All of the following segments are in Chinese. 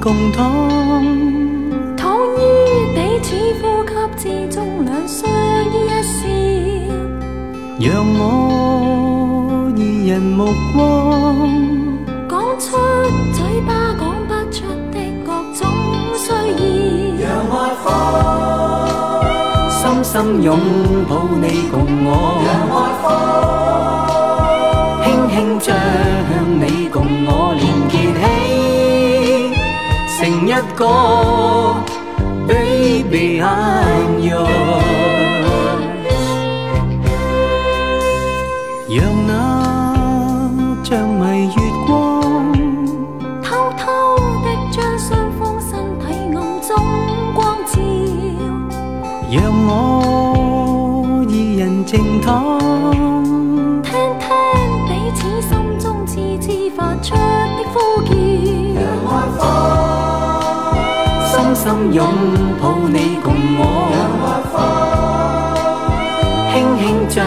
共躺躺于彼此呼吸之中，两相依一笑。让我二人目光，讲出嘴巴讲不出的各种需要。让爱火深深拥抱你共我。另一個，Baby I'm yours。讓那像迷月光，偷偷的將雙方身體暗中光照，讓我。拥抱你共我，轻轻将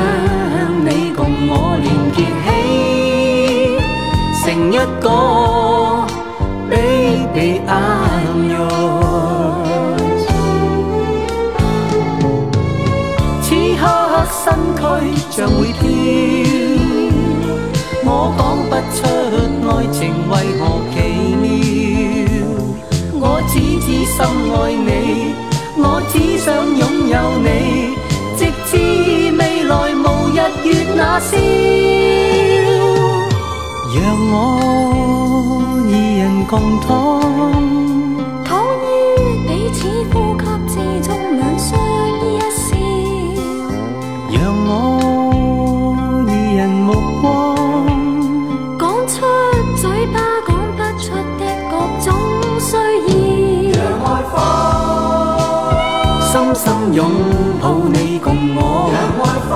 你共我连结起，成一个。Baby I'm yours。此刻身躯像会跳。只知深爱你，我只想拥有你，直至未来无日月那宵，让我二人共躺，躺于彼此呼吸之中，两相一笑，让我。拥抱你共我，让爱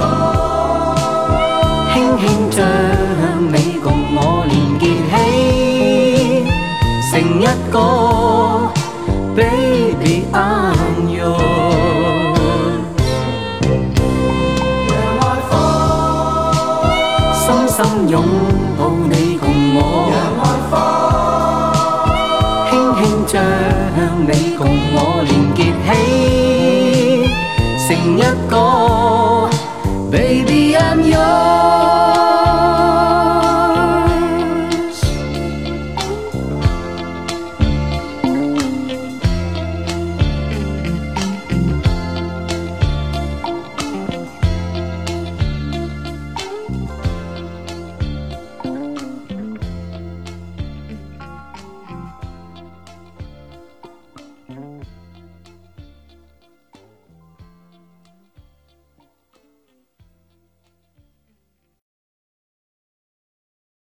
轻轻将你共我连结起，成一个 baby I'm yours。深深拥抱你共我，让爱轻轻将你共我。连。成一个。